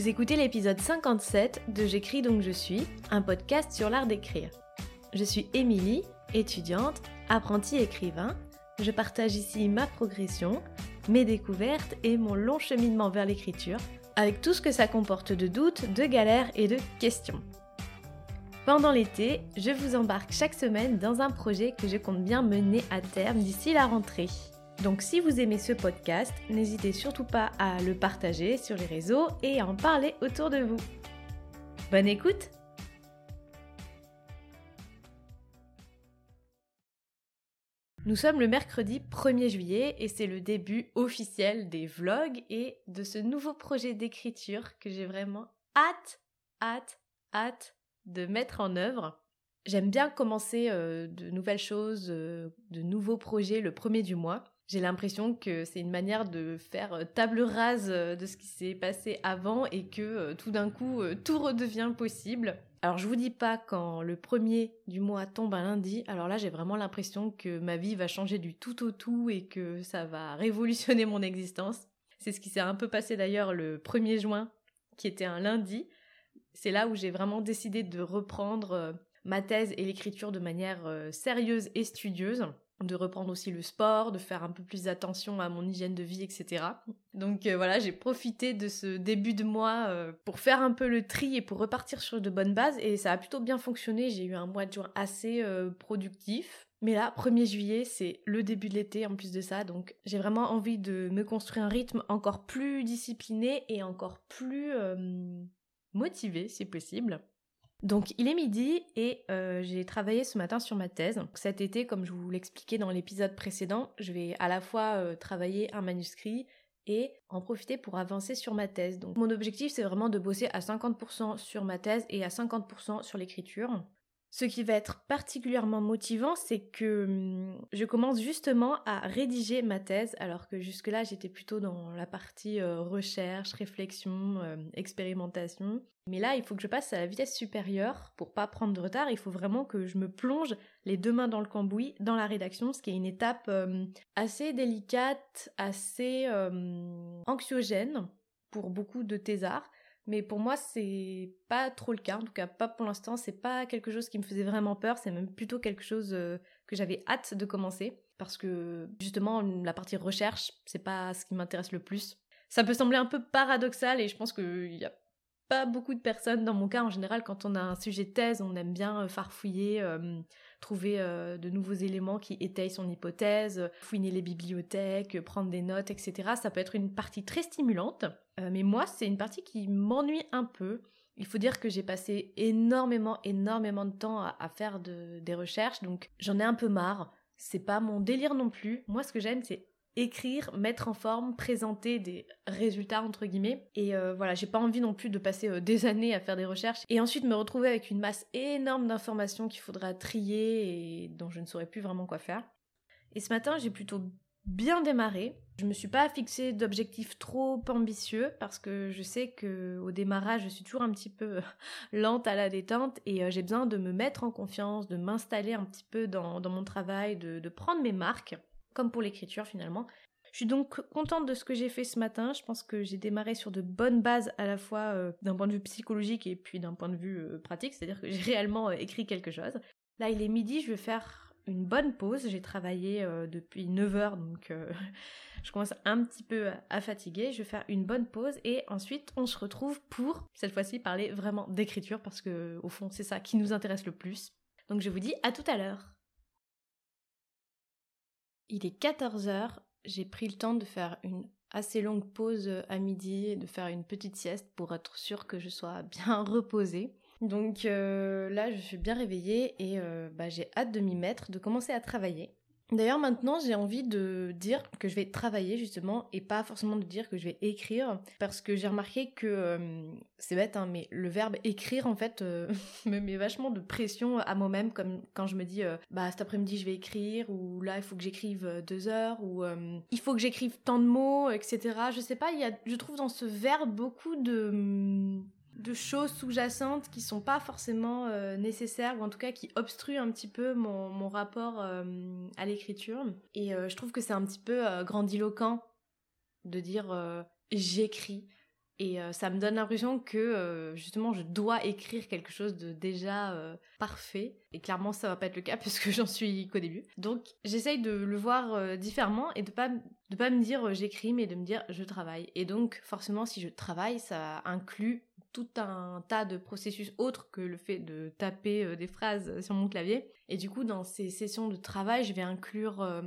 Vous écoutez l'épisode 57 de J'écris donc je suis, un podcast sur l'art d'écrire. Je suis Émilie, étudiante, apprentie écrivain. Je partage ici ma progression, mes découvertes et mon long cheminement vers l'écriture, avec tout ce que ça comporte de doutes, de galères et de questions. Pendant l'été, je vous embarque chaque semaine dans un projet que je compte bien mener à terme d'ici la rentrée. Donc si vous aimez ce podcast, n'hésitez surtout pas à le partager sur les réseaux et à en parler autour de vous. Bonne écoute Nous sommes le mercredi 1er juillet et c'est le début officiel des vlogs et de ce nouveau projet d'écriture que j'ai vraiment hâte, hâte, hâte de mettre en œuvre. J'aime bien commencer euh, de nouvelles choses, euh, de nouveaux projets le premier du mois j'ai l'impression que c'est une manière de faire euh, table rase euh, de ce qui s'est passé avant et que euh, tout d'un coup tout redevient possible. Alors je vous dis pas quand le premier du mois tombe un lundi, alors là j'ai vraiment l'impression que ma vie va changer du tout au tout et que ça va révolutionner mon existence. C'est ce qui s'est un peu passé d'ailleurs le 1er juin qui était un lundi. C'est là où j'ai vraiment décidé de reprendre ma thèse et l'écriture de manière sérieuse et studieuse de reprendre aussi le sport, de faire un peu plus attention à mon hygiène de vie, etc. Donc euh, voilà, j'ai profité de ce début de mois euh, pour faire un peu le tri et pour repartir sur de bonnes bases et ça a plutôt bien fonctionné. J'ai eu un mois de juin assez euh, productif. Mais là, 1er juillet, c'est le début de l'été en plus de ça, donc j'ai vraiment envie de me construire un rythme encore plus discipliné et encore plus motivé si possible. Donc il est midi et euh, j'ai travaillé ce matin sur ma thèse. Cet été, comme je vous l'expliquais dans l'épisode précédent, je vais à la fois euh, travailler un manuscrit et en profiter pour avancer sur ma thèse. Donc mon objectif c'est vraiment de bosser à 50% sur ma thèse et à 50% sur l'écriture. Ce qui va être particulièrement motivant, c'est que hum, je commence justement à rédiger ma thèse, alors que jusque-là j'étais plutôt dans la partie euh, recherche, réflexion, euh, expérimentation. Mais là, il faut que je passe à la vitesse supérieure pour pas prendre de retard. Il faut vraiment que je me plonge les deux mains dans le cambouis dans la rédaction, ce qui est une étape hum, assez délicate, assez hum, anxiogène pour beaucoup de thésards. Mais pour moi, c'est pas trop le cas. En tout cas, pas pour l'instant. C'est pas quelque chose qui me faisait vraiment peur. C'est même plutôt quelque chose euh, que j'avais hâte de commencer. Parce que, justement, la partie recherche, c'est pas ce qui m'intéresse le plus. Ça peut sembler un peu paradoxal et je pense qu'il y a pas beaucoup de personnes dans mon cas en général quand on a un sujet de thèse on aime bien euh, farfouiller euh, trouver de nouveaux éléments qui étayent son hypothèse fouiner les bibliothèques prendre des notes etc ça peut être une partie très stimulante euh, mais moi, c'est une partie qui m'ennuie un peu. Il faut dire que j'ai passé énormément, énormément de temps à, faire des recherches, donc j'en ai un peu marre. C'est pas mon délire non plus. Moi, ce que j'aime, c'est écrire, mettre en forme, présenter des résultats entre guillemets. Et euh, voilà, j'ai pas envie non plus de passer euh, des années à faire des recherches et ensuite me retrouver avec une masse énorme d'informations qu'il faudra trier et dont je ne saurais plus vraiment quoi faire. Et ce matin, j'ai plutôt bien démarré. Je me suis pas fixé d'objectifs trop ambitieux parce que je sais que au démarrage, je suis toujours un petit peu lente à la détente et euh, j'ai besoin de me mettre en confiance, de m'installer un petit peu dans, mon travail, de, prendre mes marques, comme pour l'écriture finalement. Je suis donc contente de ce que j'ai fait ce matin. Je pense que j'ai démarré sur de bonnes bases à la fois euh, d'un point de vue psychologique et puis d'un point de vue euh, pratique, c'est-à-dire que j'ai réellement écrit quelque chose. Là, il est midi, je vais faire une bonne pause. J'ai travaillé euh, depuis 9 heures, donc euh, je commence un petit peu à fatiguer. Je vais faire une bonne pause et ensuite on se retrouve pour, cette fois-ci, parler vraiment d'écriture parce que, au fond, c'est ça qui nous intéresse le plus. Donc je vous dis à tout à l'heure. Il est 14 heures. J'ai pris le temps de faire une assez longue pause à midi et de faire une petite sieste pour être sûr que je sois bien reposée. Donc euh, là, je suis bien réveillée et euh, bah, j'ai hâte de m'y mettre, de commencer à travailler. D'ailleurs, maintenant, j'ai envie de dire que je vais travailler justement et pas forcément de dire que je vais écrire parce que j'ai remarqué que euh, c'est bête, hein, mais le verbe écrire en fait me met vachement de pression à moi-même, comme quand je me dis bah cet après-midi je vais écrire ou là il faut que j'écrive deux heures ou il faut que j'écrive tant de mots, etc. Je sais pas, il y a, je trouve dans ce verbe beaucoup de de choses sous-jacentes qui sont pas forcément euh, nécessaires ou en tout cas qui obstruent un petit peu mon, rapport euh, à l'écriture. Et euh, je trouve que c'est un petit peu grandiloquent de dire j'écris. Et ça me donne l'impression que justement je dois écrire quelque chose de déjà parfait. Et clairement ça va pas être le cas puisque j'en suis qu'au début. Donc j'essaye de le voir différemment et de pas de pas me dire j'écris mais de me dire je travaille. Et donc forcément si je travaille ça inclut tout un tas de processus autres que le fait de taper euh, des phrases sur mon clavier. Et du coup, dans ces sessions de travail, je vais inclure euh,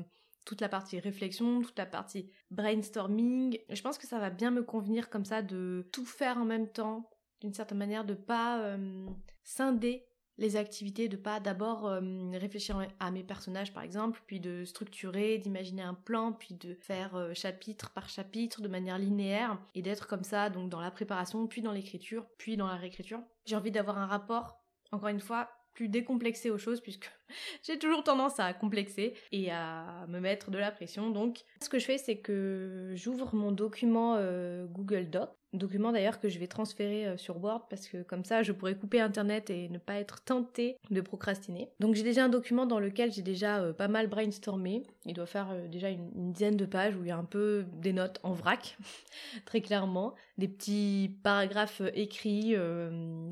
toute la partie réflexion, toute la partie brainstorming. Je pense que ça va bien me convenir comme ça de tout faire en même temps, d'une certaine manière, de pas euh, scinder les activités, de pas d'abord euh, réfléchir à mes personnages par exemple, puis de structurer, d'imaginer un plan, puis de faire euh, chapitre par chapitre de manière linéaire et d'être comme ça donc dans la préparation, puis dans l'écriture, puis dans la réécriture. J'ai envie d'avoir un rapport, encore une fois, plus décomplexé aux choses puisque j'ai toujours tendance à complexer et à me mettre de la pression. Donc ce que je fais c'est que j'ouvre mon document euh, Google Doc Document d'ailleurs que je vais transférer euh, sur Word parce que comme ça je pourrais couper internet et ne pas être tentée de procrastiner. Donc j'ai déjà un document dans lequel j'ai déjà euh, pas mal brainstormé. Il doit faire euh, déjà une, dizaine de pages où il y a un peu des notes en vrac, très clairement, des petits paragraphes écrits,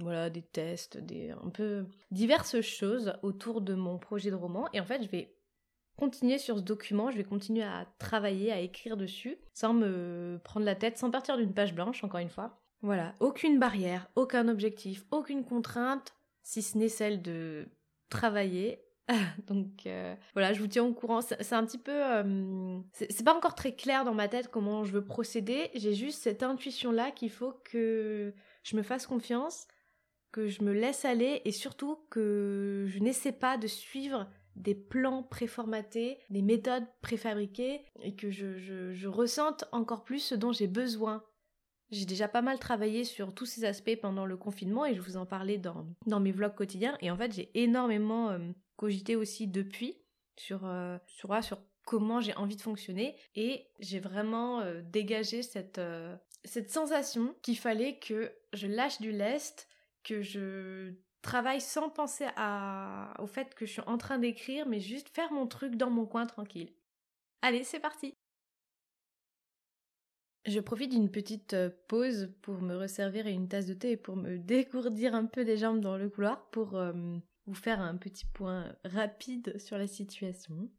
voilà, des tests, des un peu diverses choses autour de mon projet de roman. Et en fait je vais continuer sur ce document, je vais continuer à travailler, à écrire dessus, sans me prendre la tête, sans partir d'une page blanche, encore une fois. Voilà, aucune barrière, aucun objectif, aucune contrainte, si ce n'est celle de travailler. Donc euh, voilà, je vous tiens au courant. C'est un petit peu... Euh, c'est pas encore très clair dans ma tête comment je veux procéder. J'ai juste cette intuition-là qu'il faut que je me fasse confiance, que je me laisse aller et surtout que je n'essaie pas de suivre des plans préformatés, des méthodes préfabriquées et que je, ressente encore plus ce dont j'ai besoin. J'ai déjà pas mal travaillé sur tous ces aspects pendant le confinement et je vous en parlais dans, dans mes vlogs quotidiens et en fait j'ai énormément euh, cogité aussi depuis sur, euh, sur, comment j'ai envie de fonctionner et j'ai vraiment euh, dégagé cette, cette sensation qu'il fallait que je lâche du lest, que je travaille sans penser au fait que je suis en train d'écrire, mais juste faire mon truc dans mon coin tranquille. Allez, c'est parti Je profite d'une petite euh, pause pour me resservir une tasse de thé et pour me décourdir un peu les jambes dans le couloir pour euh, vous faire un petit point rapide sur la situation.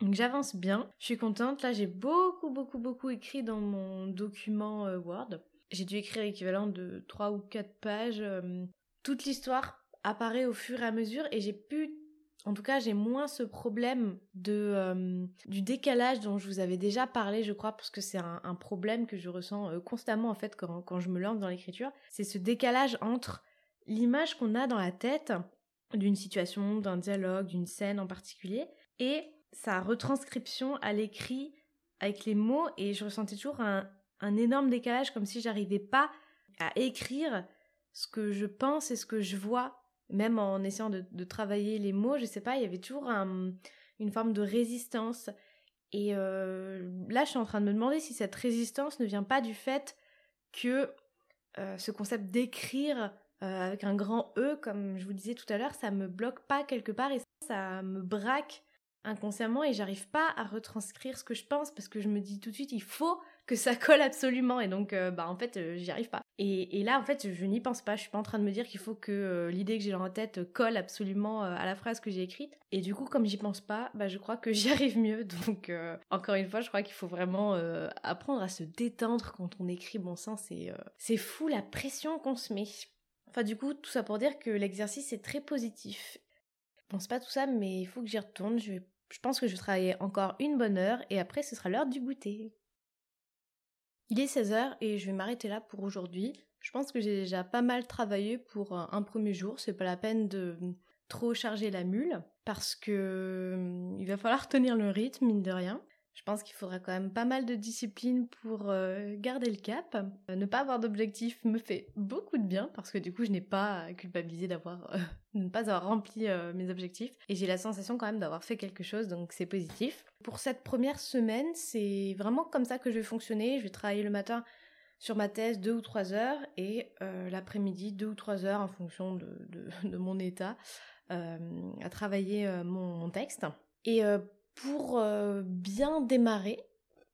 Donc j'avance bien, je suis contente, là j'ai beaucoup beaucoup beaucoup écrit dans mon document euh, Word. J'ai dû écrire l'équivalent de 3 ou 4 pages toute l'histoire apparaît au fur et à mesure et j'ai pu en tout cas, j'ai moins ce problème de euh, du décalage dont je vous avais déjà parlé, je crois, parce que c'est un, problème que je ressens euh, constamment en fait quand, quand je me lance dans l'écriture. C'est ce décalage entre l'image qu'on a dans la tête d'une situation, d'un dialogue, d'une scène en particulier, et sa retranscription à l'écrit avec les mots. Et je ressentais toujours un, un énorme décalage, comme si j'arrivais pas à écrire ce que je pense et ce que je vois, même en essayant de, travailler les mots, je sais pas, il y avait toujours une forme de résistance. Et euh, là, je suis en train de me demander si cette résistance ne vient pas du fait que euh, ce concept d'écrire euh, avec un grand E, comme je vous disais tout à l'heure, ça me bloque pas quelque part et ça me braque inconsciemment et j'arrive pas à retranscrire ce que je pense parce que je me dis tout de suite il faut que ça colle absolument et donc euh, bah en fait euh, j'y arrive pas. Et, là en fait je n'y pense pas. Je suis pas en train de me dire qu'il faut que euh, l'idée que j'ai dans la tête colle absolument à la phrase que j'ai écrite. Et du coup comme j'y pense pas bah je crois que j'y arrive mieux. Donc encore une fois je crois qu'il faut vraiment apprendre à se détendre quand on écrit bon sang c'est c'est fou la pression qu'on se met. Enfin, du coup, tout ça pour dire que l'exercice est très positif. Je pense pas tout ça, mais il faut que j'y retourne. Je, je pense que je vais travailler encore une bonne heure et après ce sera l'heure du goûter. Il est 16h et je vais m'arrêter là pour aujourd'hui. Je pense que j'ai déjà pas mal travaillé pour un premier jour. C'est pas la peine de trop charger la mule parce que hum, il va falloir tenir le rythme, mine de rien. Je pense qu'il faudra quand même pas mal de discipline pour euh, garder le cap. Euh, ne pas avoir d'objectif me fait beaucoup de bien parce que du coup je n'ai pas culpabilisé d'avoir euh, ne pas avoir rempli mes objectifs et j'ai la sensation quand même d'avoir fait quelque chose donc c'est positif. Pour cette première semaine, c'est vraiment comme ça que je vais fonctionner. Je vais travailler le matin sur ma thèse deux ou trois heures et l'après-midi deux ou trois heures en fonction de, mon état à travailler mon, mon, texte. Et pour euh, bien démarrer,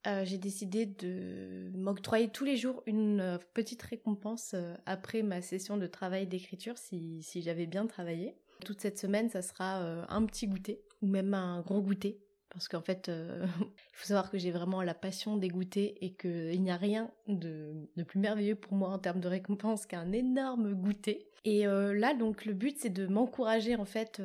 euh, j'ai décidé de m'octroyer tous les jours une euh, petite récompense après ma session de travail d'écriture si, j'avais bien travaillé. Toute cette semaine, ça sera un petit goûter ou même un gros goûter. Parce qu'en fait, il faut savoir que j'ai vraiment la passion des goûters et qu'il n'y a rien de, de, plus merveilleux pour moi en termes de récompense qu'un énorme goûter. Et là, donc, le but, c'est de m'encourager en fait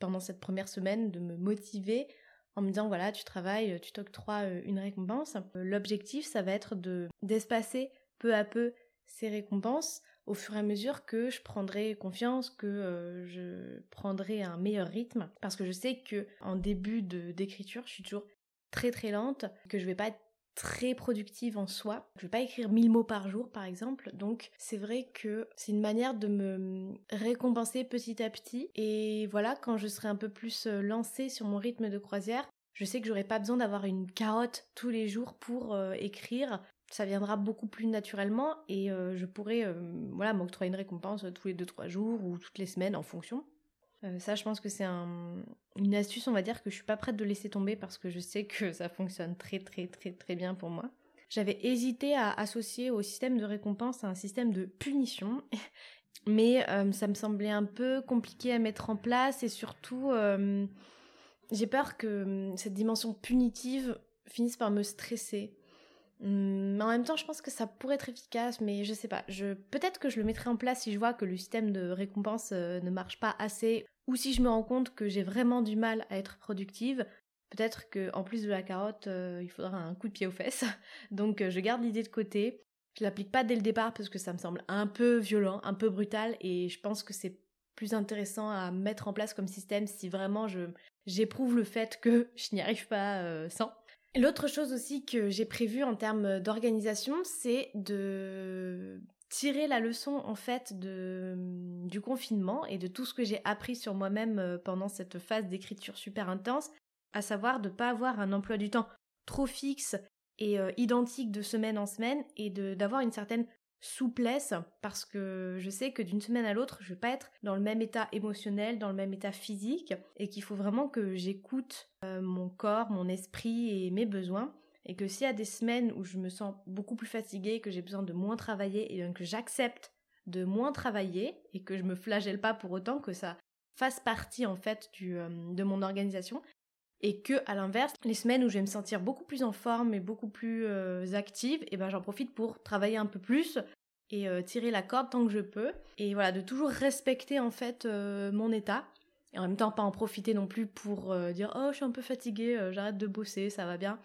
pendant cette première semaine, de me motiver en me disant voilà, tu travailles, tu t'octroies euh, une récompense. L'objectif, ça va être de d'espacer peu à peu ces récompenses au fur et à mesure que je prendrai confiance, que euh, je prendrai un meilleur rythme, parce que je sais que en début d'écriture, je suis toujours très très lente, que je vais pas être très productive en soi. Je vais pas écrire 1000 mots par jour par exemple, donc c'est vrai que c'est une manière de me récompenser petit à petit et voilà, quand je serai un peu plus euh, lancée sur mon rythme de croisière, je sais que j'aurai pas besoin d'avoir une carotte tous les jours pour euh, écrire. Ça viendra beaucoup plus naturellement et euh, je pourrai voilà m'octroyer une récompense tous les 2-3 jours ou toutes les semaines en fonction. Euh, ça, je pense que c'est une astuce, on va dire, que je suis pas prête de laisser tomber parce que je sais que ça fonctionne très très très très bien pour moi. J'avais hésité à associer au système de récompense un système de punition, mais euh, ça me semblait un peu compliqué à mettre en place et surtout, euh, j'ai peur que cette dimension punitive finisse par me stresser. Hum, mais en même temps, je pense que ça pourrait être efficace, mais je sais pas. Peut-être que je le mettrai en place si je vois que le système de récompense ne marche pas assez ou si je me rends compte que j'ai vraiment du mal à être productive, peut-être que en plus de la carotte, euh, il faudra un coup de pied aux fesses. Donc euh, je garde l'idée de côté. Je l'applique pas dès le départ parce que ça me semble un peu violent, un peu brutal et je pense que c'est plus intéressant à mettre en place comme système si vraiment je j'éprouve le fait que je n'y arrive pas euh, sans. L'autre chose aussi que j'ai prévu en termes d'organisation, c'est de tirer la leçon en fait de, du confinement et de tout ce que j'ai appris sur moi-même euh, pendant cette phase d'écriture super intense, à savoir de ne pas avoir un emploi du temps trop fixe et euh, identique de semaine en semaine et d'avoir une certaine souplesse parce que je sais que d'une semaine à l'autre je vais pas être dans le même état émotionnel, dans le même état physique et qu'il faut vraiment que j'écoute euh, mon corps, mon esprit et mes besoins et que s'il y a des semaines où je me sens beaucoup plus fatiguée, que j'ai besoin de moins travailler et que j'accepte de moins travailler et que je me flagelle pas pour autant que ça fasse partie en fait euh, de mon organisation et que à l'inverse les semaines où je vais me sentir beaucoup plus en forme et beaucoup plus euh, active et ben j'en profite pour travailler un peu plus et euh, tirer la corde tant que je peux et voilà de toujours respecter en fait mon état et en même temps pas en profiter non plus pour euh, dire oh je suis un peu fatiguée, euh, j'arrête de bosser, ça va bien.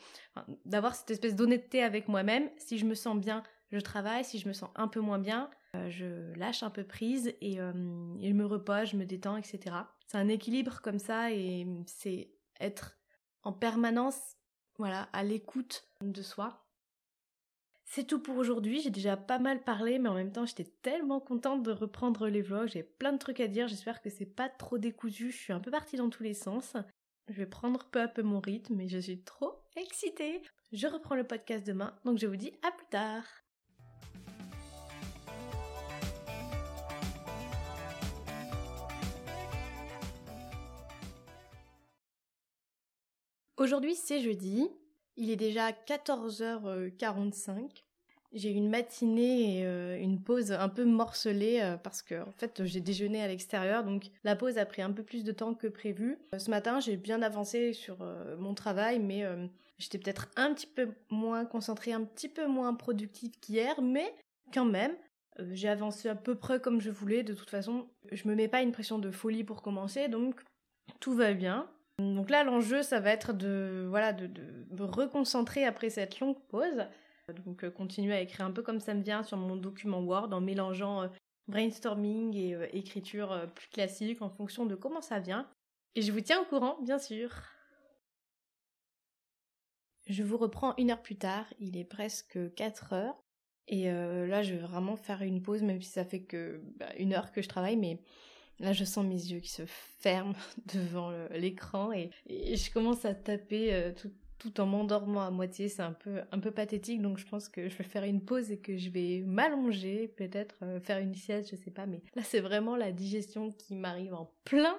D'avoir cette espèce d'honnêteté avec moi-même. Si je me sens bien, je travaille. Si je me sens un peu moins bien, euh, je lâche un peu prise et, et je me repose, je me détends, etc. C'est un équilibre comme ça et c'est être en permanence, voilà, à l'écoute de soi c'est tout pour aujourd'hui, j'ai déjà pas mal parlé, mais en même temps j'étais tellement contente de reprendre les vlogs, j'ai plein de trucs à dire, j'espère que c'est pas trop décousu, je suis un peu partie dans tous les sens. Je vais prendre peu à peu mon rythme et je suis trop excitée. Je reprends le podcast demain, donc je vous dis à plus tard. Aujourd'hui c'est jeudi, il est déjà 14h45. J'ai eu une matinée et euh, une pause un peu morcelée euh, parce que en fait j'ai déjeuné à l'extérieur donc la pause a pris un peu plus de temps que prévu. Euh, ce matin j'ai bien avancé sur mon travail mais j'étais peut-être un petit peu moins concentrée, un petit peu moins productive qu'hier mais quand même j'ai avancé à peu près comme je voulais. De toute façon je me mets pas une pression de folie pour commencer donc tout va bien. Donc là, l'enjeu, ça va être de, voilà, de, me reconcentrer après cette longue pause. Donc euh, continuer à écrire un peu comme ça me vient sur mon document Word en mélangeant euh, brainstorming et euh, écriture plus classique en fonction de comment ça vient. Et je vous tiens au courant, bien sûr. Je vous reprends une heure plus tard, il est presque 4 heures. Et là, je vais vraiment faire une pause, même si ça fait que bah, une heure que je travaille, mais Là, je sens mes yeux qui se ferment devant l'écran et, je commence à taper euh, tout, en m'endormant à moitié. C'est un peu, un peu pathétique, donc je pense que je vais faire une pause et que je vais m'allonger, peut-être euh, faire une sieste, je sais pas. Mais là, c'est vraiment la digestion qui m'arrive en plein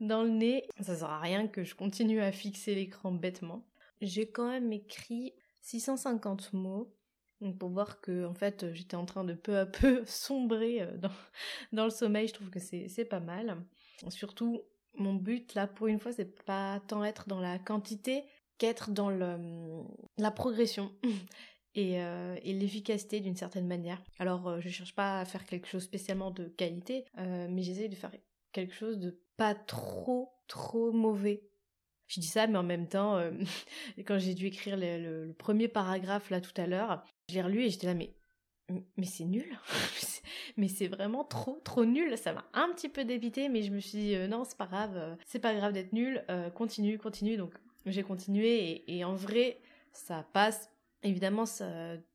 dans le nez. Ça sert à rien que je continue à fixer l'écran bêtement. J'ai quand même écrit 650 mots. Pour voir que en fait j'étais en train de peu à peu sombrer dans, dans le sommeil, je trouve que c'est pas mal. Surtout mon but là pour une fois c'est pas tant être dans la quantité qu'être dans le, la progression et, euh, et l'efficacité d'une certaine manière. Alors euh, je cherche pas à faire quelque chose spécialement de qualité, euh, mais j'essaie de faire quelque chose de pas trop trop mauvais. Je dis ça, mais en même temps, quand j'ai dû écrire le, premier paragraphe là tout à l'heure, je l'ai relu et j'étais là, mais c'est nul, mais c'est vraiment trop trop nul. Ça m'a un petit peu débité, mais je me suis dit non c'est pas grave, c'est pas grave d'être nul, continue continue. Donc j'ai continué et, en vrai ça passe. Évidemment,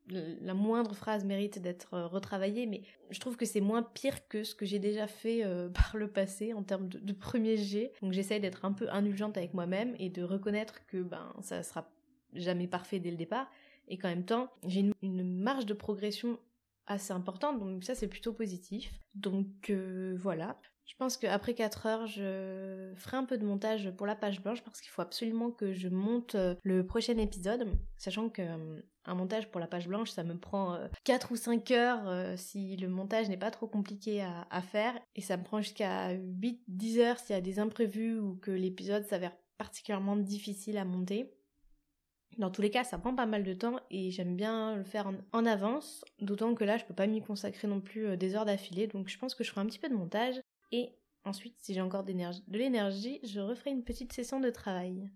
la moindre phrase mérite d'être retravaillée, mais je trouve que c'est moins pire que ce que j'ai déjà fait par le passé en termes de, premier jet. Donc j'essaye d'être un peu indulgente avec moi-même et de reconnaître que ben ça sera jamais parfait dès le départ et qu'en même temps j'ai une, marge de progression assez importante donc ça c'est plutôt positif. Donc euh, voilà. Je pense qu'après 4 heures, je ferai un peu de montage pour la page blanche parce qu'il faut absolument que je monte euh, le prochain épisode, sachant que euh, un montage pour la page blanche, ça me prend 4 ou 5 heures si le montage n'est pas trop compliqué à, à, faire, et ça me prend jusqu'à 8-10 heures s'il y a des imprévus ou que l'épisode s'avère particulièrement difficile à monter. Dans tous les cas, ça prend pas mal de temps et j'aime bien le faire en, avance, d'autant que là, je peux pas m'y consacrer non plus euh, des heures d'affilée, donc je pense que je ferai un petit peu de montage et ensuite, si j'ai encore de l'énergie, je referai une petite session de travail.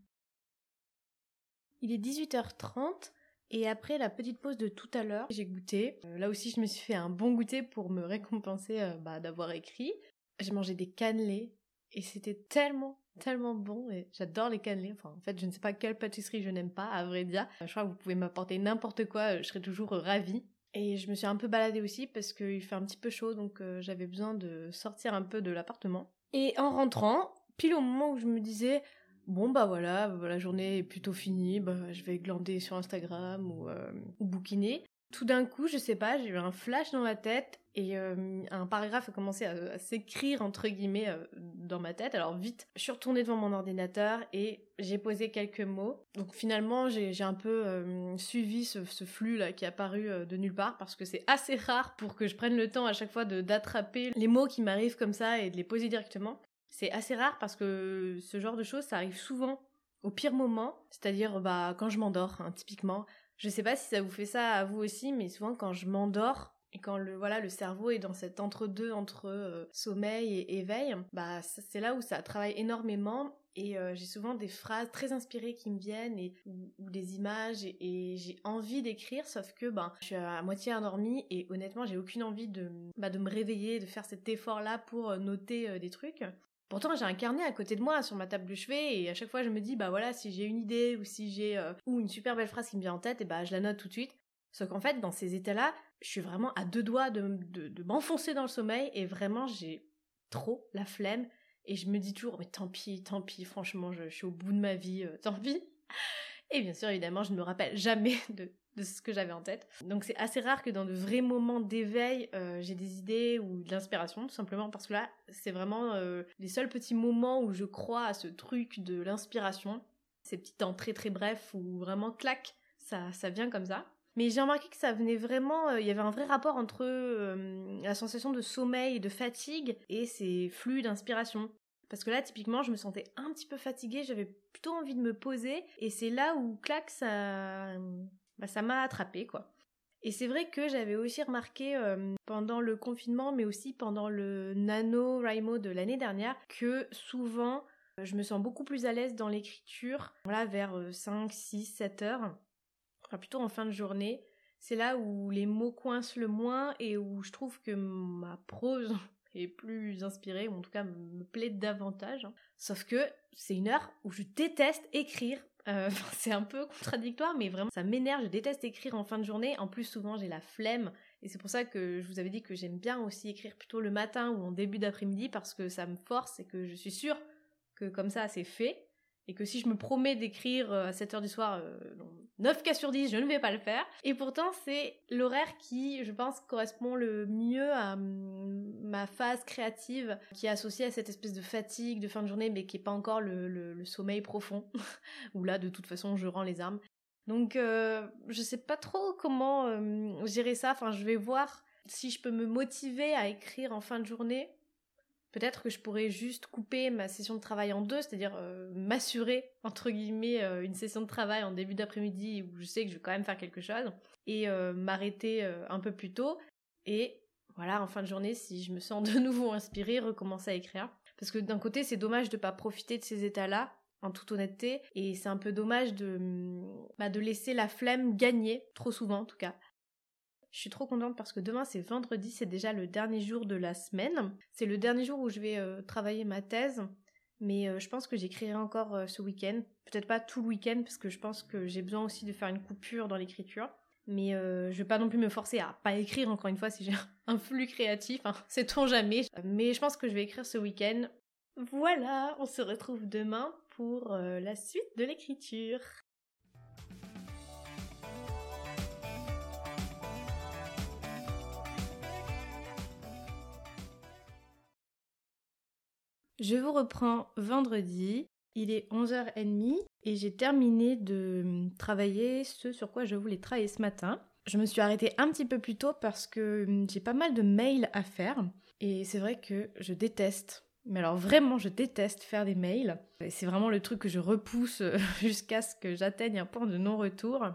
Il est 18h30 et après la petite pause de tout à l'heure, j'ai goûté. Euh, là aussi, je me suis fait un bon goûter pour me récompenser euh, bah, d'avoir écrit. J'ai mangé des cannelés et c'était tellement tellement bon et j'adore les cannelés. Enfin, en fait, je ne sais pas quelle pâtisserie je n'aime pas, à vrai dire. Je crois que vous pouvez m'apporter n'importe quoi, je serai toujours ravie. Et je me suis un peu baladée aussi parce qu'il fait un petit peu chaud, donc euh, j'avais besoin de sortir un peu de l'appartement. Et en rentrant, pile au moment où je me disais, bon bah voilà, la journée est plutôt finie, bah, je vais glander sur Instagram ou, euh, ou bouquiner, tout d'un coup, je sais pas, j'ai eu un flash dans la tête et euh, un paragraphe a commencé à, s'écrire entre guillemets euh, dans ma tête. Alors vite, je suis retournée devant mon ordinateur et j'ai posé quelques mots. Donc finalement, j'ai un peu euh, suivi ce, flux là qui est apparu de nulle part parce que c'est assez rare pour que je prenne le temps à chaque fois d'attraper les mots qui m'arrivent comme ça et de les poser directement. C'est assez rare parce que ce genre de choses, ça arrive souvent au pire moment, c'est-à-dire bah quand je m'endors, hein, typiquement. Je sais pas si ça vous fait ça à vous aussi, mais souvent quand je m'endors et quand le voilà le cerveau est dans cet entre-deux entre, euh, sommeil et éveil, bah c'est là où ça travaille énormément et euh, j'ai souvent des phrases très inspirées qui me viennent ou, des images et, j'ai envie d'écrire sauf que ben je suis à moitié endormie et honnêtement j'ai aucune envie de bah, de me réveiller de faire cet effort là pour euh, noter des trucs Pourtant, j'ai un carnet à côté de moi sur ma table de chevet et à chaque fois je me dis bah voilà, si j'ai une idée ou si j'ai euh, ou une super belle phrase qui me vient en tête et bah je la note tout de suite. Sauf qu'en fait, dans ces états-là, je suis vraiment à deux doigts de, de, m'enfoncer dans le sommeil et vraiment j'ai trop la flemme et je me dis toujours mais tant pis, tant pis, franchement, je, suis au bout de ma vie, euh, tant pis. Et bien sûr, évidemment, je ne me rappelle jamais de de ce que j'avais en tête. Donc c'est assez rare que dans de vrais moments d'éveil, euh, j'ai des idées ou de l'inspiration, tout simplement parce que là, c'est vraiment euh, les seuls petits moments où je crois à ce truc de l'inspiration. Ces petits temps très très brefs où vraiment clac, ça, ça vient comme ça. Mais j'ai remarqué que ça venait vraiment, euh, il y avait un vrai rapport entre la sensation de sommeil et de fatigue et ces flux d'inspiration. Parce que là, typiquement, je me sentais un petit peu fatiguée, j'avais plutôt envie de me poser, et c'est là où, clac, ça, bah, ça m'a attrapé quoi. Et c'est vrai que j'avais aussi remarqué euh, pendant le confinement, mais aussi pendant le Nano Raimo de l'année dernière, que souvent euh, je me sens beaucoup plus à l'aise dans l'écriture, voilà, vers 5, 6, 7 heures, enfin plutôt en fin de journée. C'est là où les mots coincent le moins et où je trouve que ma prose est plus inspirée, ou en tout cas me plaît davantage. Hein. Sauf que c'est une heure où je déteste écrire euh, c'est un peu contradictoire, mais vraiment, ça m'énerve. Je déteste écrire en fin de journée. En plus, souvent, j'ai la flemme. Et c'est pour ça que je vous avais dit que j'aime bien aussi écrire plutôt le matin ou en début d'après-midi parce que ça me force et que je suis sûre que comme ça, c'est fait et que si je me promets d'écrire euh, à 7 heures du soir, 9 euh, cas sur 10, je ne vais pas le faire. Et pourtant, c'est l'horaire qui, je pense, correspond le mieux à mm, ma phase créative, qui est associée à cette espèce de fatigue de fin de journée, mais qui n'est pas encore le, sommeil profond, où là, de toute façon, je rends les armes. Donc euh, je sais pas trop comment euh, gérer ça. Enfin, je vais voir si je peux me motiver à écrire en fin de journée. Peut-être que je pourrais juste couper ma session de travail en deux, c'est-à-dire euh, m'assurer, entre guillemets, une session de travail en début d'après-midi où je sais que je vais quand même faire quelque chose, et m'arrêter un peu plus tôt. Et voilà, en fin de journée, si je me sens de nouveau inspirée, recommencer à écrire. Parce que d'un côté, c'est dommage de ne pas profiter de ces états-là, en toute honnêteté. Et c'est un peu dommage de, bah, de laisser la flemme gagner, trop souvent en tout cas. Je suis trop contente parce que demain c'est vendredi, c'est déjà le dernier jour de la semaine. C'est le dernier jour où je vais euh, travailler ma thèse. Mais euh, je pense que j'écrirai encore euh, ce week-end. Peut-être pas tout le week-end parce que je pense que j'ai besoin aussi de faire une coupure dans l'écriture. Mais je vais pas non plus me forcer à pas écrire encore une fois si j'ai un flux créatif. Hein, tout jamais. Mais je pense que je vais écrire ce week-end. Voilà, on se retrouve demain pour la suite de l'écriture. Je vous reprends vendredi. Il est 11h30 et j'ai terminé de travailler ce sur quoi je voulais travailler ce matin. Je me suis arrêtée un petit peu plus tôt parce que hum, j'ai pas mal de mails à faire et c'est vrai que je déteste mais alors vraiment, je déteste faire des mails. C'est vraiment le truc que je repousse euh, jusqu'à ce que j'atteigne un point de non-retour.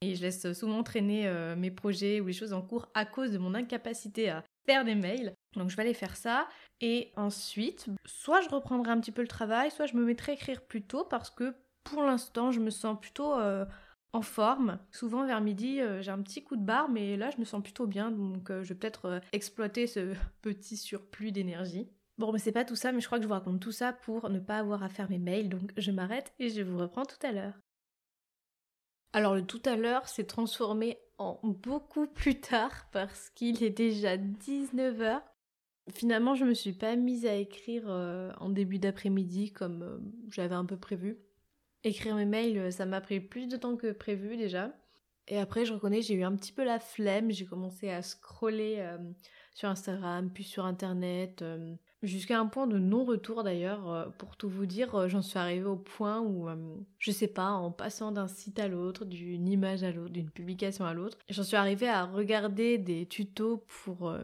Et je laisse souvent traîner euh, mes projets ou les choses en cours à cause de mon incapacité à faire des mails. Donc je vais aller faire ça. Et ensuite, soit je reprendrai un petit peu le travail, soit je me mettrai à écrire plus tôt parce que pour l'instant, je me sens plutôt euh, en forme. Souvent vers midi, j'ai un petit coup de barre, mais là, je me sens plutôt bien. Donc je vais peut-être exploiter ce petit surplus d'énergie. Bon, mais c'est pas tout ça, mais je crois que je vous raconte tout ça pour ne pas avoir à faire mes mails, donc je m'arrête et je vous reprends tout à l'heure. Alors le tout à l'heure s'est transformé en beaucoup plus tard parce qu'il est déjà 19h. Finalement, je me suis pas mise à écrire euh, en début d'après-midi comme euh, j'avais un peu prévu. Écrire mes mails, euh, ça m'a pris plus de temps que prévu déjà. Et après, je reconnais, j'ai eu un petit peu la flemme. J'ai commencé à scroller sur Instagram, puis sur Internet. Jusqu'à un point de non-retour d'ailleurs, euh, pour tout vous dire, euh, j'en suis arrivée au point où, euh, je sais pas, en passant d'un site à l'autre, d'une image à l'autre, d'une publication à l'autre, j'en suis arrivée à regarder des tutos pour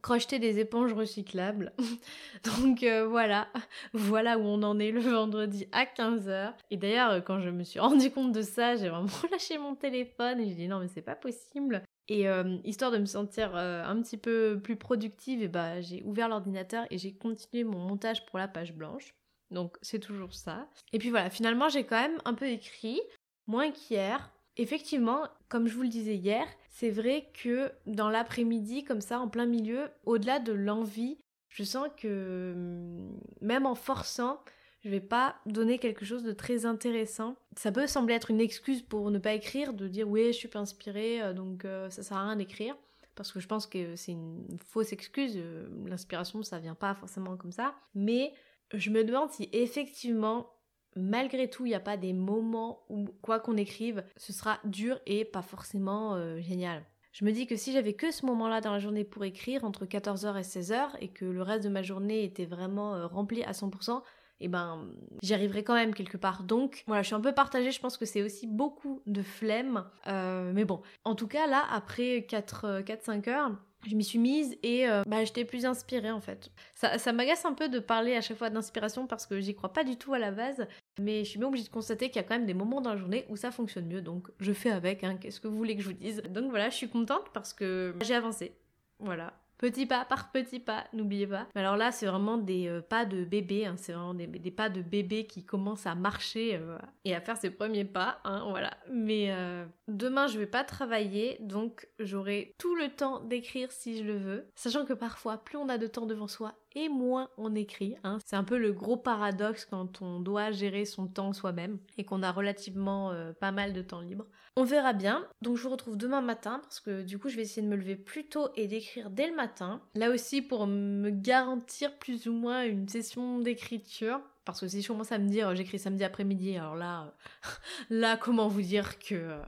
crocheter des éponges recyclables. Donc voilà, voilà où on en est le vendredi à 15h. Et d'ailleurs, quand je me suis rendu compte de ça, j'ai vraiment lâché mon téléphone et j'ai dit non mais c'est pas possible. Et euh, histoire de me sentir euh, un petit peu plus productive, et bah, j'ai ouvert l'ordinateur et j'ai continué mon montage pour la page blanche. Donc c'est toujours ça. Et puis voilà, finalement j'ai quand même un peu écrit, moins qu'hier. Effectivement, comme je vous le disais hier, c'est vrai que dans l'après-midi, comme ça, en plein milieu, au-delà de l'envie, je sens que hum, même en forçant, je vais pas donner quelque chose de très intéressant. Ça peut sembler être une excuse pour ne pas écrire, de dire oui, je suis pas inspirée, euh, donc euh, ça sert à rien d'écrire. Parce que je pense que c'est une fausse excuse. Euh, l'inspiration, ça vient pas forcément comme ça. Mais je me demande si effectivement, malgré tout, il n'y a pas des moments où, quoi qu'on écrive, ce sera dur et pas forcément génial. Je me dis que si j'avais que ce moment-là dans la journée pour écrire, entre 14h et 16h, et que le reste de ma journée était vraiment rempli à 100%, et eh ben j'y arriverai quand même quelque part. Donc voilà, je suis un peu partagée, je pense que c'est aussi beaucoup de flemme. Euh, mais bon, en tout cas là, après 4-5 heures, je m'y suis mise et euh, bah, j'étais plus inspirée en fait. Ça, ça m'agace un peu de parler à chaque fois d'inspiration parce que j'y crois pas du tout à la base, mais je suis bien obligée de constater qu'il y a quand même des moments dans la journée où ça fonctionne mieux, donc je fais avec, hein, qu'est-ce que vous voulez que je vous dise? Donc voilà, je suis contente parce que j'ai avancé. Voilà. Petit pas par petit pas, n'oubliez pas. Alors là, c'est vraiment des euh, pas de bébé, hein. c'est vraiment des, pas de bébé qui commencent à marcher euh, et à faire ses premiers pas, hein, voilà. Mais euh, demain, je vais pas travailler, donc j'aurai tout le temps d'écrire si je le veux. Sachant que parfois, plus on a de temps devant soi et moins on écrit. Hein. C'est un peu le gros paradoxe quand on doit gérer son temps soi-même et qu'on a relativement pas mal de temps libre. On verra bien. Donc je vous retrouve demain matin parce que du coup je vais essayer de me lever plus tôt et d'écrire dès le matin. Là aussi pour me garantir plus ou moins une session d'écriture. Parce que si je commence à me dire j'écris samedi après-midi, alors là, là comment vous dire que euh,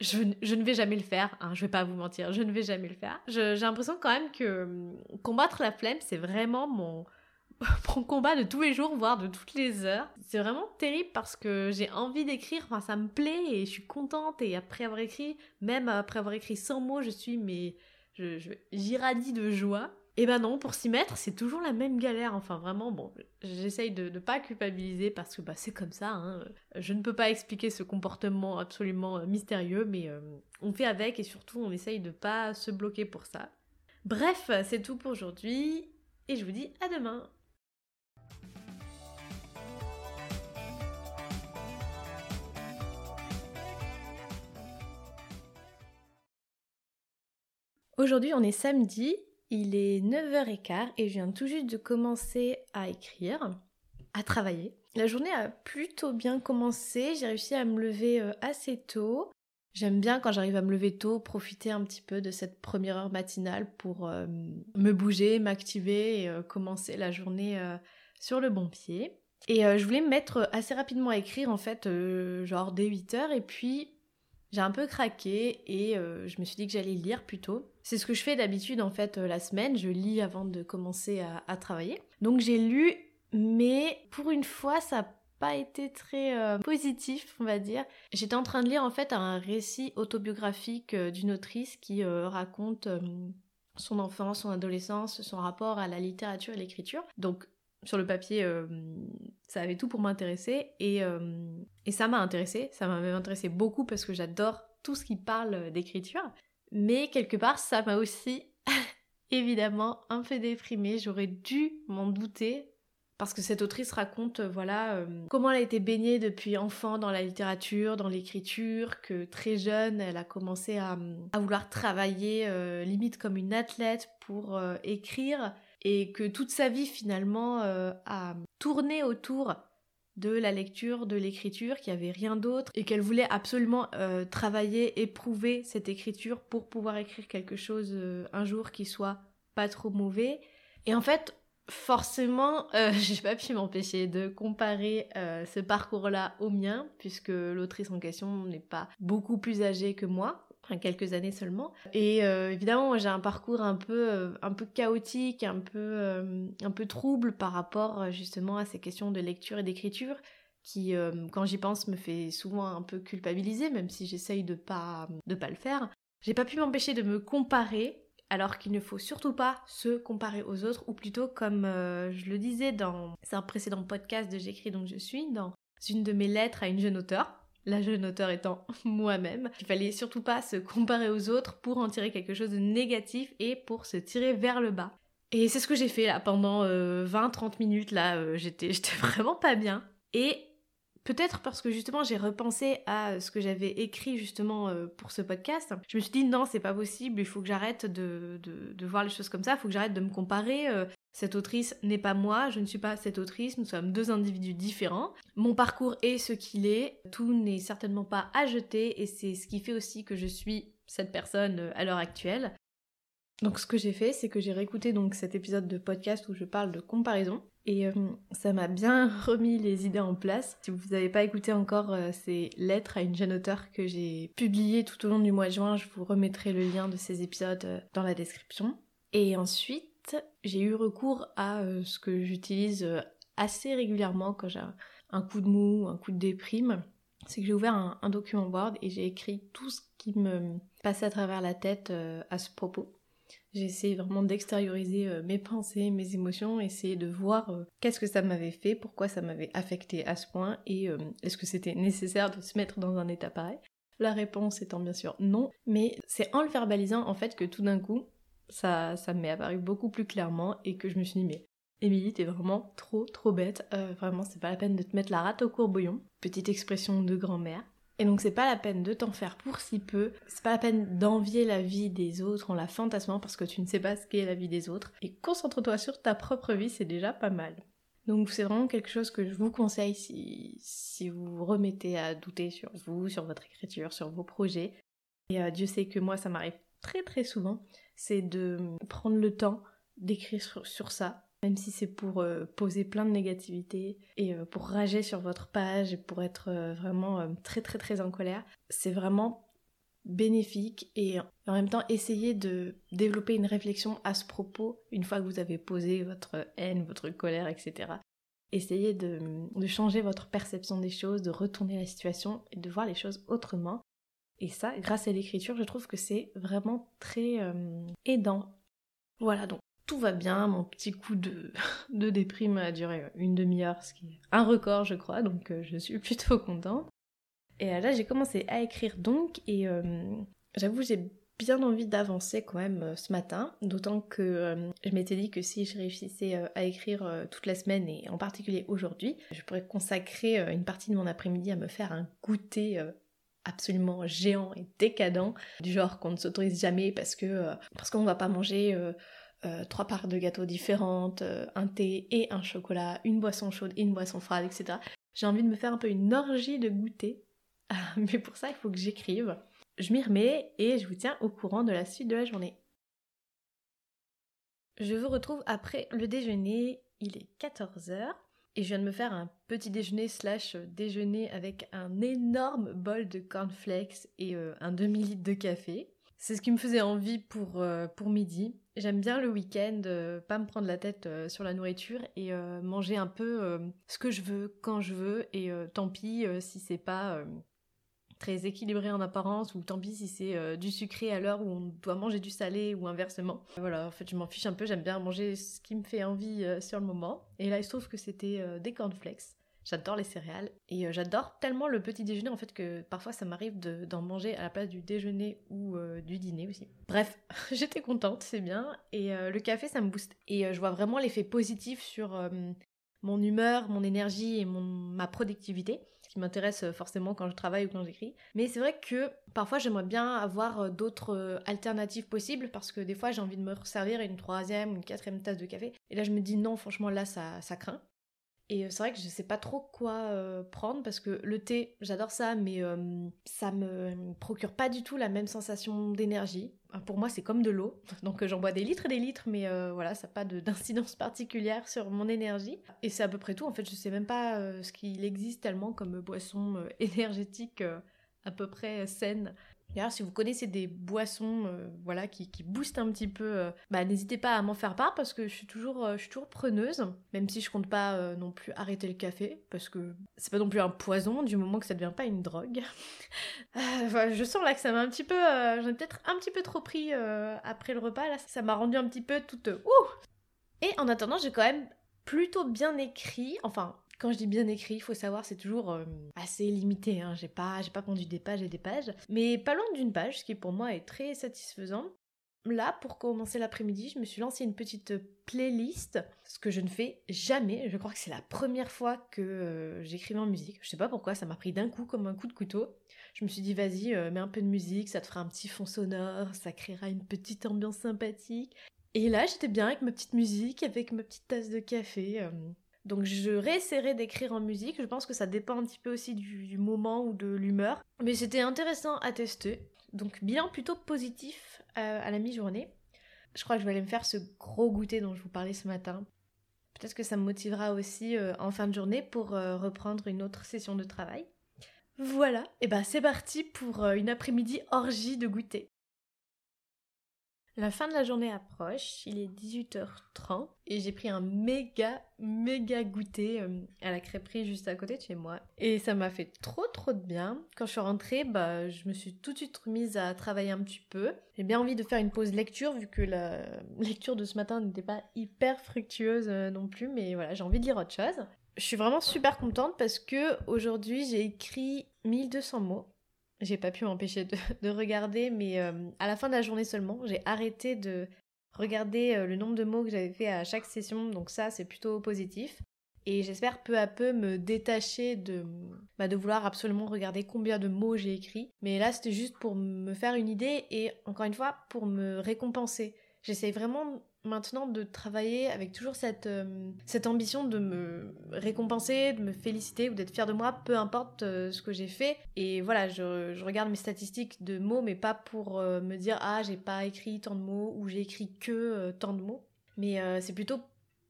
je, ne vais jamais le faire, hein, je vais pas vous mentir, je ne vais jamais le faire. J'ai l'impression quand même que hum, combattre la flemme, c'est vraiment mon, mon combat de tous les jours, voire de toutes les heures. C'est vraiment terrible parce que j'ai envie d'écrire, enfin ça me plaît et je suis contente et après avoir écrit, même après avoir écrit 100 mots, je suis mais je, j'irradie de joie. Et ben non, pour s'y mettre, c'est toujours la même galère. Enfin, vraiment, bon, j'essaye de ne pas culpabiliser parce que bah, c'est comme ça. Hein. Je ne peux pas expliquer ce comportement absolument euh, mystérieux, mais euh, on fait avec et surtout on essaye de pas se bloquer pour ça. Bref, c'est tout pour aujourd'hui et je vous dis à demain. Aujourd'hui, on est samedi, il est 9h15 et je viens tout juste de commencer à écrire, à travailler. La journée a plutôt bien commencé, j'ai réussi à me lever euh, assez tôt. J'aime bien quand j'arrive à me lever tôt, profiter un petit peu de cette première heure matinale pour euh, me bouger, m'activer et euh, commencer la journée sur le bon pied. Et je voulais me mettre assez rapidement à écrire en fait, genre dès 8h et puis j'ai un peu craqué et euh, je me suis dit que j'allais lire plutôt. C'est ce que je fais d'habitude en fait euh, la semaine, je lis avant de commencer à, travailler. Donc j'ai lu, mais pour une fois ça n'a pas été très euh, positif, on va dire. J'étais en train de lire en fait un récit autobiographique d'une autrice qui raconte son enfance, son adolescence, son rapport à la littérature et l'écriture. Donc sur le papier, euh, ça avait tout pour m'intéresser euh, et, ça m'a intéressé. Ça m'a même intéressé beaucoup parce que j'adore tout ce qui parle d'écriture. Mais quelque part, ça m'a aussi évidemment un peu déprimée. J'aurais dû m'en douter parce que cette autrice raconte euh, voilà comment elle a été baignée depuis enfant dans la littérature, dans l'écriture, que très jeune elle a commencé à, vouloir travailler limite comme une athlète pour écrire et que toute sa vie finalement euh, a tourné autour de la lecture, de l'écriture, qu'il n'y avait rien d'autre et qu'elle voulait absolument euh, travailler, éprouver cette écriture pour pouvoir écrire quelque chose euh, un jour qui soit pas trop mauvais. Et en fait, forcément, j'ai pas pu m'empêcher de comparer ce parcours-là au mien, puisque l'autrice en question n'est pas beaucoup plus âgée que moi quelques années seulement. Et euh, évidemment, j'ai un parcours un peu, euh, un peu chaotique, un peu, euh, un peu trouble par rapport justement à ces questions de lecture et d'écriture qui, quand j'y pense, me fait souvent un peu culpabiliser, même si j'essaye de pas, de pas le faire. J'ai pas pu m'empêcher de me comparer, alors qu'il ne faut surtout pas se comparer aux autres, ou plutôt comme je le disais dans un précédent podcast de J'écris donc je suis, dans une de mes lettres à une jeune auteure, la jeune auteure étant moi-même. Il fallait surtout pas se comparer aux autres pour en tirer quelque chose de négatif et pour se tirer vers le bas. Et c'est ce que j'ai fait là pendant 20-30 euh, minutes là, euh, j'étais vraiment pas bien. Et peut-être parce que justement j'ai repensé à ce que j'avais écrit justement euh, pour ce podcast, je me suis dit non c'est pas possible, il faut que j'arrête de, de, voir les choses comme ça, il faut que j'arrête de me comparer, cette autrice n'est pas moi, je ne suis pas cette autrice, nous sommes deux individus différents. Mon parcours est ce qu'il est, tout n'est certainement pas à jeter et c'est ce qui fait aussi que je suis cette personne euh, à l'heure actuelle. Donc ce que j'ai fait, c'est que j'ai réécouté donc cet épisode de podcast où je parle de comparaison et euh, ça m'a bien remis les idées en place. Si vous n'avez pas écouté encore euh, ces lettres à une jeune auteure que j'ai publiées tout au long du mois de juin, je vous remettrai le lien de ces épisodes dans la description. Et ensuite, j'ai eu recours à euh, ce que j'utilise euh, assez régulièrement quand j'ai un coup de mou, un coup de déprime. C'est que j'ai ouvert un, document board et j'ai écrit tout ce qui me passait à travers la tête euh, à ce propos. J'ai essayé vraiment d'extérioriser mes pensées, mes émotions, essayer de voir qu'est-ce que ça m'avait fait, pourquoi ça m'avait affecté à ce point et est-ce que c'était nécessaire de se mettre dans un état pareil? La réponse étant bien sûr non, mais c'est en le verbalisant en fait que tout d'un coup ça, ça m'est apparu beaucoup plus clairement et que je me suis dit, mais Émilie, t'es vraiment trop trop bête. Euh, vraiment, c'est pas la peine de te mettre la rate au courbouillon. Petite expression de grand-mère. Et donc, c'est pas la peine de t'en faire pour si peu. C'est pas la peine d'envier la vie des autres en la fantasmant parce que tu ne sais pas ce qu'est la vie des autres. Et concentre-toi sur ta propre vie, c'est déjà pas mal. Donc, c'est vraiment quelque chose que je vous conseille si, si vous vous remettez à douter sur vous, sur votre écriture, sur vos projets. Et euh, Dieu sait que moi, ça m'arrive très très souvent c'est de prendre le temps d'écrire sur, ça, même si c'est pour euh, poser plein de négativité et euh, pour rager sur votre page et pour être euh, vraiment très très très en colère. C'est vraiment bénéfique et en même temps essayer de développer une réflexion à ce propos une fois que vous avez posé votre haine, votre colère, etc. Essayez de, changer votre perception des choses, de retourner la situation et de voir les choses autrement. Et ça, grâce à l'écriture, je trouve que c'est vraiment très euh, aidant. Voilà, donc tout va bien, mon petit coup de, de déprime a duré une demi-heure, ce qui est un record je crois, donc euh, je suis plutôt contente. Et là j'ai commencé à écrire donc, et euh, j'avoue j'ai bien envie d'avancer quand même euh, ce matin, d'autant que je m'étais dit que si je réussissais à écrire toute la semaine, et en particulier aujourd'hui, je pourrais consacrer une partie de mon après-midi à me faire un goûter absolument géant et décadent, du genre qu'on ne s'autorise jamais parce que parce qu'on va pas manger euh, trois parts de gâteaux différentes, euh, un thé et un chocolat, une boisson chaude et une boisson froide, etc. J'ai envie de me faire un peu une orgie de goûter. Mais pour ça, il faut que j'écrive. Je m'y remets et je vous tiens au courant de la suite de la journée. Je vous retrouve après le déjeuner. Il est 14h et je viens de me faire un petit déjeuner slash déjeuner avec un énorme bol de cornflakes et euh, un demi-litre de café. C'est ce qui me faisait envie pour, pour midi. J'aime bien le week-end, euh, pas me prendre la tête euh, sur la nourriture et euh, manger un peu ce que je veux, quand je veux, et tant pis si c'est pas très équilibré en apparence, ou tant pis si c'est du sucré à l'heure où on doit manger du salé, ou inversement. Voilà, en fait, je m'en fiche un peu, j'aime bien manger ce qui me fait envie sur le moment. Et là, il se trouve que c'était des cornflakes. J'adore les céréales et euh, j'adore tellement le petit déjeuner en fait que parfois ça m'arrive d'en manger à la place du déjeuner ou euh, du dîner aussi. Bref, j'étais contente, c'est bien et euh, le café ça me booste et je vois vraiment l'effet positif sur mon humeur, mon énergie et mon, ma productivité, m'intéresse forcément quand je travaille ou quand j'écris. Mais c'est vrai que parfois j'aimerais bien avoir d'autres alternatives possibles parce que des fois j'ai envie de me resservir une troisième ou une quatrième tasse de café. Et là je me dis non, franchement là ça, ça craint. Et euh, c'est vrai que je sais pas trop quoi euh, prendre parce que le thé, j'adore ça, mais euh, ça me procure pas du tout la même sensation d'énergie. Pour moi, c'est comme de l'eau. Donc j'en bois des litres et des litres, mais voilà, ça n'a pas d'incidence particulière sur mon énergie. Et c'est à peu près tout. En fait, je sais même pas ce qu'il existe tellement comme boisson énergétique à peu près saine D'ailleurs, si vous connaissez des boissons euh, voilà, qui, boostent un petit peu, euh, bah, n'hésitez pas à m'en faire part parce que je suis toujours, euh, je suis toujours preneuse, même si je compte pas non plus arrêter le café parce que c'est pas non plus un poison du moment que ça devient pas une drogue. je sens là que ça m'a un petit peu. J'en ai peut-être un petit peu trop pris après le repas, là, ça m'a rendu un petit peu toute. Ouh Et en attendant, j'ai quand même plutôt bien écrit, enfin quand je dis bien écrit, il faut savoir, c'est toujours euh, assez limité. Hein. J'ai pas, j'ai pas pondu des pages et des pages, mais pas loin d'une page, ce qui pour moi est très satisfaisant. Là, pour commencer l'après-midi, je me suis lancé une petite playlist, ce que je ne fais jamais. Je crois que c'est la première fois que euh, j'écrivais en musique. Je sais pas pourquoi, ça m'a pris d'un coup comme un coup de couteau. Je me suis dit, vas-y, euh, mets un peu de musique, ça te fera un petit fond sonore, ça créera une petite ambiance sympathique. Et là, j'étais bien avec ma petite musique, avec ma petite tasse de café. Donc je réessayerai d'écrire en musique, je pense que ça dépend un petit peu aussi du, moment ou de l'humeur. Mais c'était intéressant à tester. Donc bilan plutôt positif euh, à la mi-journée. Je crois que je vais aller me faire ce gros goûter dont je vous parlais ce matin. Peut-être que ça me motivera aussi euh, en fin de journée pour euh, reprendre une autre session de travail. Voilà, et ben c'est parti pour une après-midi orgie de goûter. La fin de la journée approche, il est 18h30 et j'ai pris un méga méga goûter euh, à la crêperie juste à côté de chez moi et ça m'a fait trop trop de bien. Quand je suis rentrée, bah je me suis tout de suite remise à travailler un petit peu. J'ai bien envie de faire une pause lecture vu que la lecture de ce matin n'était pas hyper fructueuse euh, non plus mais voilà, j'ai envie de lire autre chose. Je suis vraiment super contente parce que aujourd'hui j'ai écrit 1200 mots j'ai pas pu m'empêcher de, regarder, mais euh, à la fin de la journée seulement, j'ai arrêté de regarder euh, le nombre de mots que j'avais fait à chaque session, donc ça c'est plutôt positif. Et j'espère peu à peu me détacher de, bah, de vouloir absolument regarder combien de mots j'ai écrit. Mais là c'était juste pour me faire une idée et encore une fois pour me récompenser. J'essaie vraiment maintenant de travailler avec toujours cette, euh, cette ambition de me récompenser, de me féliciter ou d'être fière de moi, peu importe euh, ce que j'ai fait. Et voilà, je, je, regarde mes statistiques de mots, mais pas pour euh, me dire ah j'ai pas écrit tant de mots ou j'ai écrit que tant de mots. Mais c'est plutôt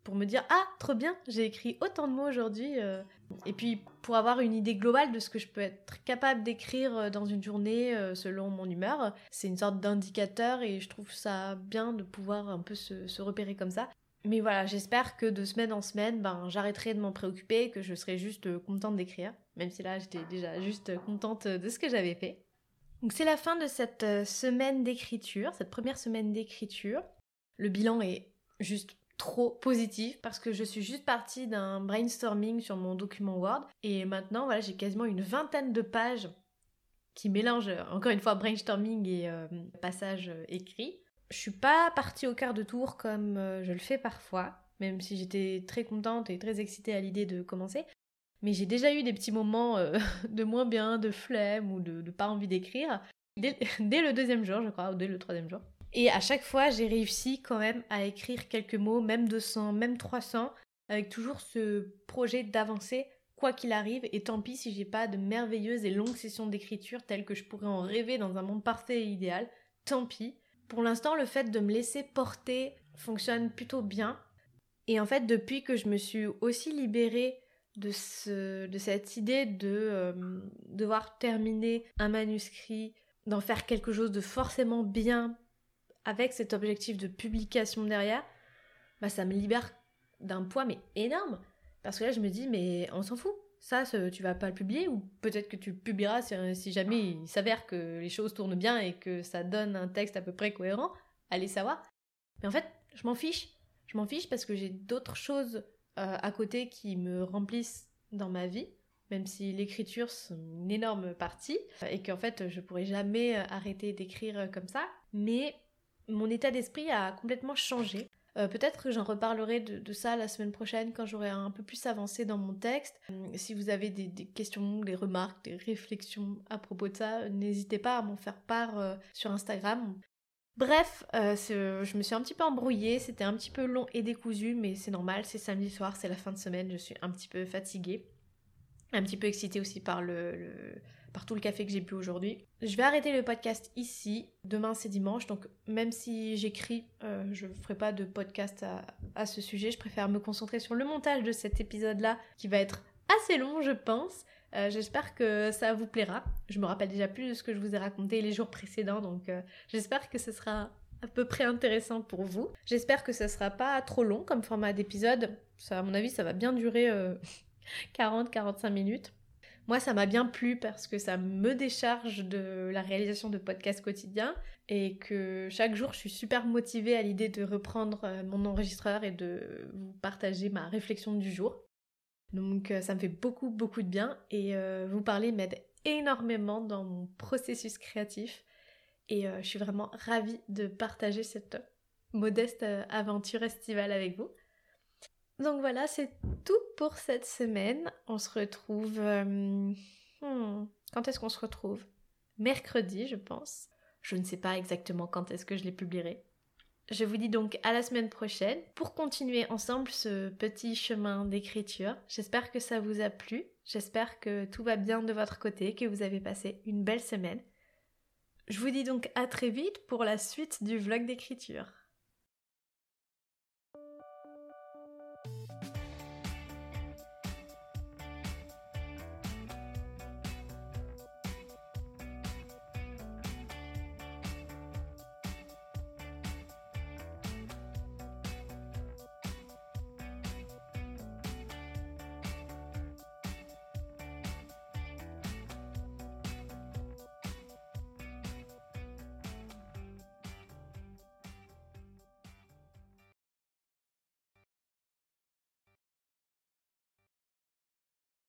pour me dire ah trop bien j'ai écrit autant de mots aujourd'hui euh. et puis pour avoir une idée globale de ce que je peux être capable d'écrire euh, dans une journée euh, selon mon humeur c'est une sorte d'indicateur et je trouve ça bien de pouvoir un peu se, repérer comme ça. Mais voilà j'espère que de semaine en semaine ben j'arrêterai de m'en préoccuper que je serai juste contente d'écrire même si là j'étais déjà juste contente de ce que j'avais fait. Donc c'est la fin de cette semaine d'écriture cette première semaine d'écriture. Le bilan est juste trop positif parce que je suis juste partie d'un brainstorming sur mon document Word et maintenant voilà j'ai quasiment une vingtaine de pages qui mélangent encore une fois brainstorming et euh, passage euh, écrit. Je suis pas partie au quart de tour comme euh, je le fais parfois, même si j'étais très contente et très excitée à l'idée de commencer. Mais j'ai déjà eu des petits moments de moins bien, de flemme ou de, pas envie d'écrire dès le deuxième jour, je crois, ou dès le troisième jour. Et à chaque fois, j'ai réussi quand même à écrire quelques mots, même 200, même 300, avec toujours ce projet d'avancer quoi qu'il arrive. Et tant pis si j'ai pas de merveilleuses et longues sessions d'écriture telles que je pourrais en rêver dans un monde parfait et idéal. Tant pis. Pour l'instant, le fait de me laisser porter fonctionne plutôt bien. Et en fait, depuis que je me suis aussi libérée de, ce, de cette idée de euh, devoir terminer un manuscrit, d'en faire quelque chose de forcément bien avec cet objectif de publication derrière, bah ça me libère d'un poids mais énorme. Parce que là je me dis mais on s'en fout. Ça, tu vas pas le publier ou peut-être que tu le publieras si, jamais il s'avère que les choses tournent bien et que ça donne un texte à peu près cohérent. Allez savoir. Mais en fait, je m'en fiche. Je m'en fiche parce que j'ai d'autres choses euh, à côté qui me remplissent dans ma vie même si l'écriture c'est une énorme partie et qu'en fait je pourrais jamais arrêter d'écrire comme ça mais mon état d'esprit a complètement changé. Euh, peut-être que j'en reparlerai de, ça la semaine prochaine quand j'aurai un peu plus avancé dans mon texte. Euh, si vous avez des, questions, des remarques, des réflexions à propos de ça, n'hésitez pas à m'en faire part euh, sur Instagram. Bref, je me suis un petit peu embrouillée, c'était un petit peu long et décousu, mais c'est normal, c'est samedi soir, c'est la fin de semaine, je suis un petit peu fatiguée. Un petit peu excitée aussi par le par tout le café que j'ai bu aujourd'hui. Je vais arrêter le podcast ici. Demain c'est dimanche, donc même si j'écris, euh, je ne ferai pas de podcast à, ce sujet. Je préfère me concentrer sur le montage de cet épisode-là, qui va être assez long, je pense. Euh, j'espère que ça vous plaira. Je me rappelle déjà plus de ce que je vous ai raconté les jours précédents, donc euh, j'espère que ce sera à peu près intéressant pour vous. J'espère que ce sera pas trop long comme format d'épisode. À mon avis, ça va bien durer 40-45 minutes. Moi, ça m'a bien plu parce que ça me décharge de la réalisation de podcasts quotidiens et que chaque jour, je suis super motivée à l'idée de reprendre euh, mon enregistreur et de vous partager ma réflexion du jour. Donc, euh, ça me fait beaucoup, beaucoup de bien et euh, vous parler m'aide énormément dans mon processus créatif et je suis vraiment ravie de partager cette modeste aventure estivale avec vous. Donc voilà, c'est tout pour cette semaine. On se retrouve... Euh, hmm, quand est-ce qu'on se retrouve? Mercredi, je pense. Je ne sais pas exactement quand est-ce que je les publierai. Je vous dis donc à la semaine prochaine pour continuer ensemble ce petit chemin d'écriture. J'espère que ça vous a plu. J'espère que tout va bien de votre côté, que vous avez passé une belle semaine. Je vous dis donc à très vite pour la suite du vlog d'écriture.